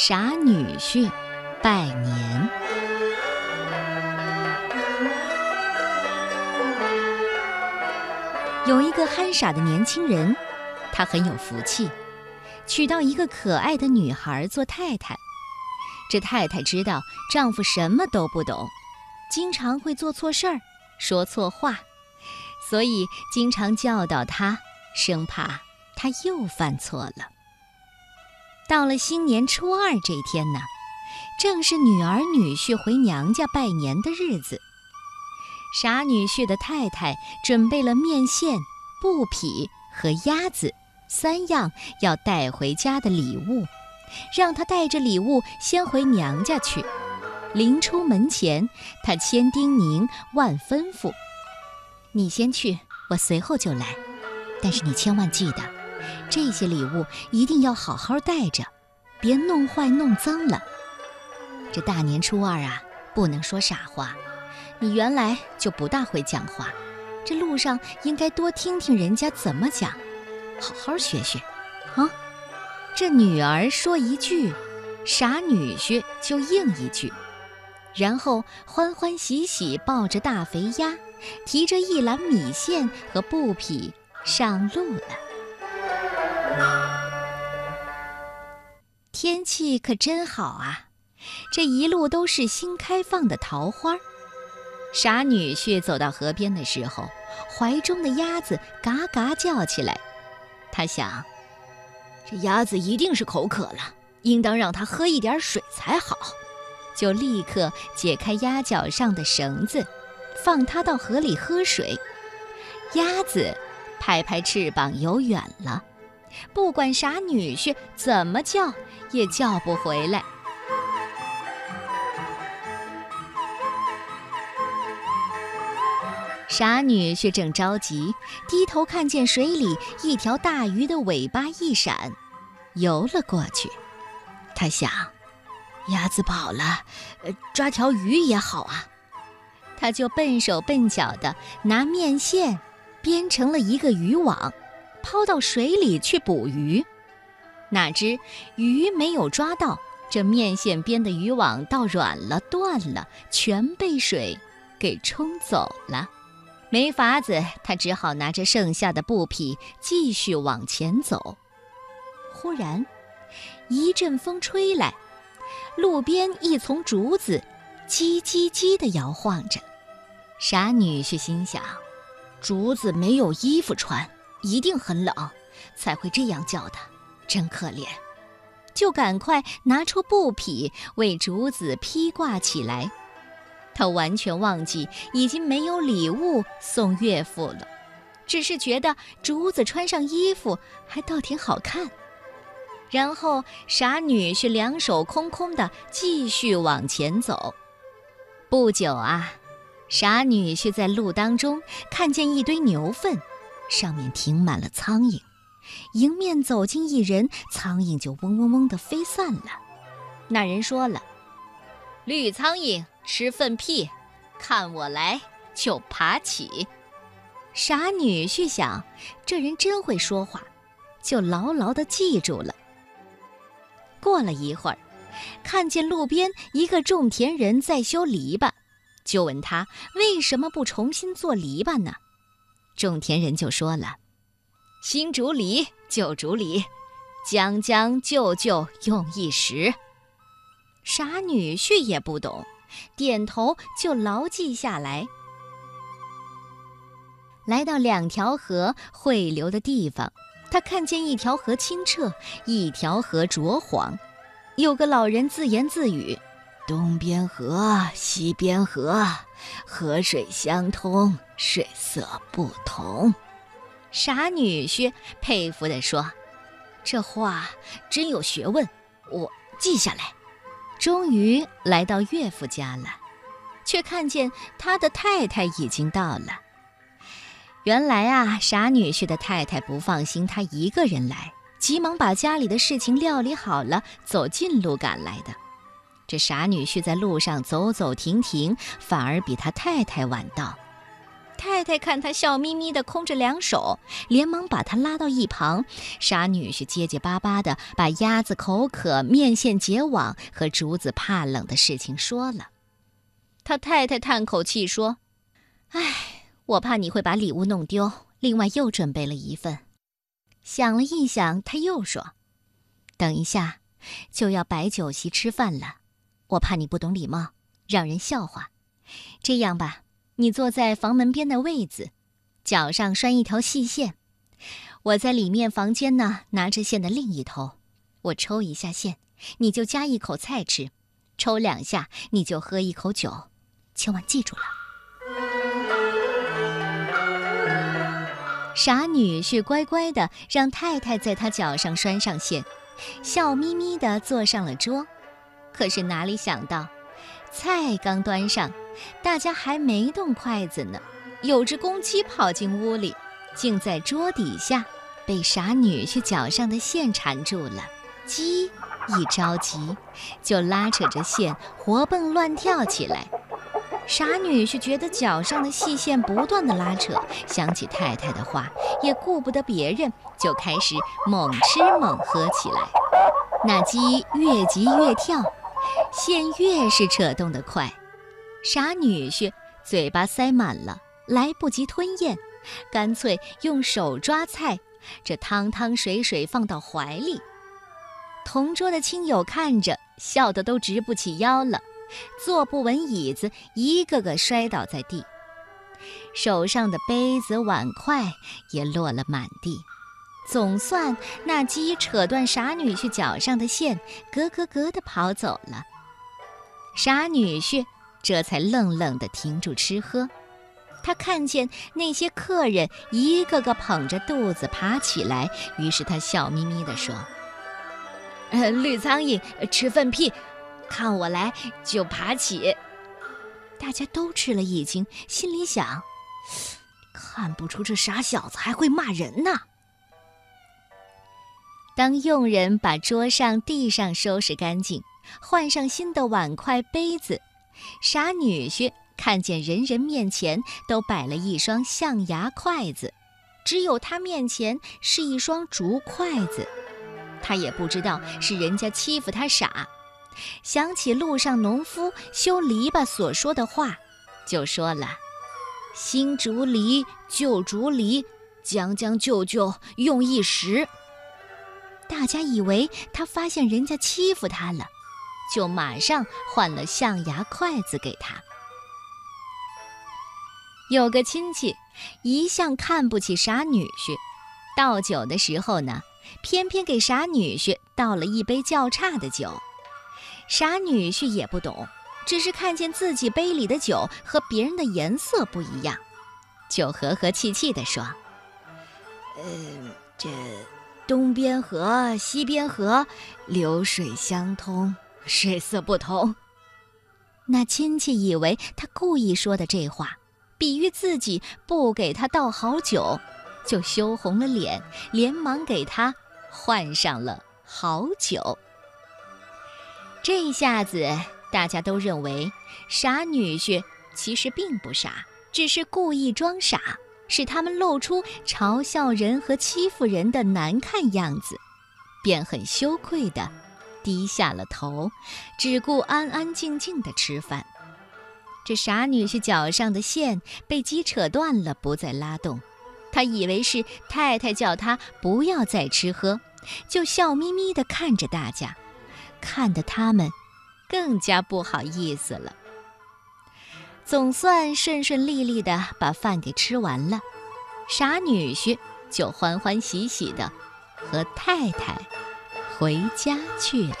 傻女婿拜年。有一个憨傻的年轻人，他很有福气，娶到一个可爱的女孩做太太。这太太知道丈夫什么都不懂，经常会做错事儿，说错话，所以经常教导他，生怕他又犯错了。到了新年初二这天呢，正是女儿女婿回娘家拜年的日子。傻女婿的太太准备了面线、布匹和鸭子三样要带回家的礼物，让他带着礼物先回娘家去。临出门前，他千叮咛万吩咐：“你先去，我随后就来。但是你千万记得。”这些礼物一定要好好带着，别弄坏弄脏了。这大年初二啊，不能说傻话。你原来就不大会讲话，这路上应该多听听人家怎么讲，好好学学。啊，这女儿说一句，傻女婿就应一句，然后欢欢喜喜抱着大肥鸭，提着一篮米线和布匹上路了。天气可真好啊！这一路都是新开放的桃花。傻女婿走到河边的时候，怀中的鸭子嘎嘎叫起来。他想，这鸭子一定是口渴了，应当让它喝一点水才好。就立刻解开鸭脚上的绳子，放它到河里喝水。鸭子拍拍翅膀游远了。不管傻女婿怎么叫，也叫不回来。傻女婿正着急，低头看见水里一条大鱼的尾巴一闪，游了过去。他想，鸭子跑了，抓条鱼也好啊。他就笨手笨脚的拿面线编成了一个渔网。抛到水里去捕鱼，哪知鱼没有抓到，这面线编的渔网倒软了、断了，全被水给冲走了。没法子，他只好拿着剩下的布匹继续往前走。忽然，一阵风吹来，路边一丛竹子叽叽叽地摇晃着。傻女婿心想：竹子没有衣服穿。一定很冷，才会这样叫的，真可怜。就赶快拿出布匹为竹子披挂起来。他完全忘记已经没有礼物送岳父了，只是觉得竹子穿上衣服还倒挺好看。然后傻女婿两手空空的继续往前走。不久啊，傻女婿在路当中看见一堆牛粪。上面停满了苍蝇，迎面走进一人，苍蝇就嗡嗡嗡地飞散了。那人说了：“绿苍蝇吃粪屁，看我来就爬起。”傻女婿想，这人真会说话，就牢牢地记住了。过了一会儿，看见路边一个种田人在修篱笆，就问他为什么不重新做篱笆呢？种田人就说了：“新竹篱旧竹篱，将将就就用一时。”傻女婿也不懂，点头就牢记下来。来到两条河汇流的地方，他看见一条河清澈，一条河浊黄。有个老人自言自语：“东边河，西边河，河水相通。”水色不同，傻女婿佩服地说：“这话真有学问，我记下来。”终于来到岳父家了，却看见他的太太已经到了。原来啊，傻女婿的太太不放心他一个人来，急忙把家里的事情料理好了，走近路赶来的。这傻女婿在路上走走停停，反而比他太太晚到。太太看他笑眯眯的空着两手，连忙把他拉到一旁。傻女婿结结巴巴的把鸭子口渴、面线结网和竹子怕冷的事情说了。他太太叹口气说：“唉，我怕你会把礼物弄丢，另外又准备了一份。”想了一想，他又说：“等一下就要摆酒席吃饭了，我怕你不懂礼貌，让人笑话。这样吧。”你坐在房门边的位子，脚上拴一条细线。我在里面房间呢，拿着线的另一头。我抽一下线，你就夹一口菜吃；抽两下，你就喝一口酒。千万记住了。傻女婿乖乖的让太太在他脚上拴上线，笑眯眯的坐上了桌。可是哪里想到，菜刚端上。大家还没动筷子呢，有只公鸡跑进屋里，竟在桌底下被傻女婿脚上的线缠住了。鸡一着急，就拉扯着线活蹦乱跳起来。傻女婿觉得脚上的细线不断的拉扯，想起太太的话，也顾不得别人，就开始猛吃猛喝起来。那鸡越急越跳，线越是扯动得快。傻女婿嘴巴塞满了，来不及吞咽，干脆用手抓菜，这汤汤水水放到怀里。同桌的亲友看着，笑得都直不起腰了，坐不稳椅子，一个个摔倒在地，手上的杯子碗筷也落了满地。总算那鸡扯断傻女婿脚上的线，咯咯咯地跑走了。傻女婿。这才愣愣地停住吃喝，他看见那些客人一个个捧着肚子爬起来，于是他笑眯眯地说：“绿苍蝇吃粪屁，看我来就爬起。”大家都吃了一惊，心里想：“看不出这傻小子还会骂人呢。”当佣人把桌上、地上收拾干净，换上新的碗筷、杯子。傻女婿看见人人面前都摆了一双象牙筷子，只有他面前是一双竹筷子。他也不知道是人家欺负他傻，想起路上农夫修篱笆所说的话，就说了：“新竹篱旧竹篱，将将就就用一时。”大家以为他发现人家欺负他了。就马上换了象牙筷子给他。有个亲戚一向看不起傻女婿，倒酒的时候呢，偏偏给傻女婿倒了一杯较差的酒。傻女婿也不懂，只是看见自己杯里的酒和别人的颜色不一样，就和和气气地说：“嗯，这东边河西边河，流水相通。”水色不同，那亲戚以为他故意说的这话，比喻自己不给他倒好酒，就羞红了脸，连忙给他换上了好酒。这下子大家都认为傻女婿其实并不傻，只是故意装傻，使他们露出嘲笑人和欺负人的难看样子，便很羞愧的。低下了头，只顾安安静静的吃饭。这傻女婿脚上的线被鸡扯断了，不再拉动。他以为是太太叫他不要再吃喝，就笑眯眯地看着大家，看得他们更加不好意思了。总算顺顺利利的把饭给吃完了，傻女婿就欢欢喜喜的和太太。回家去了。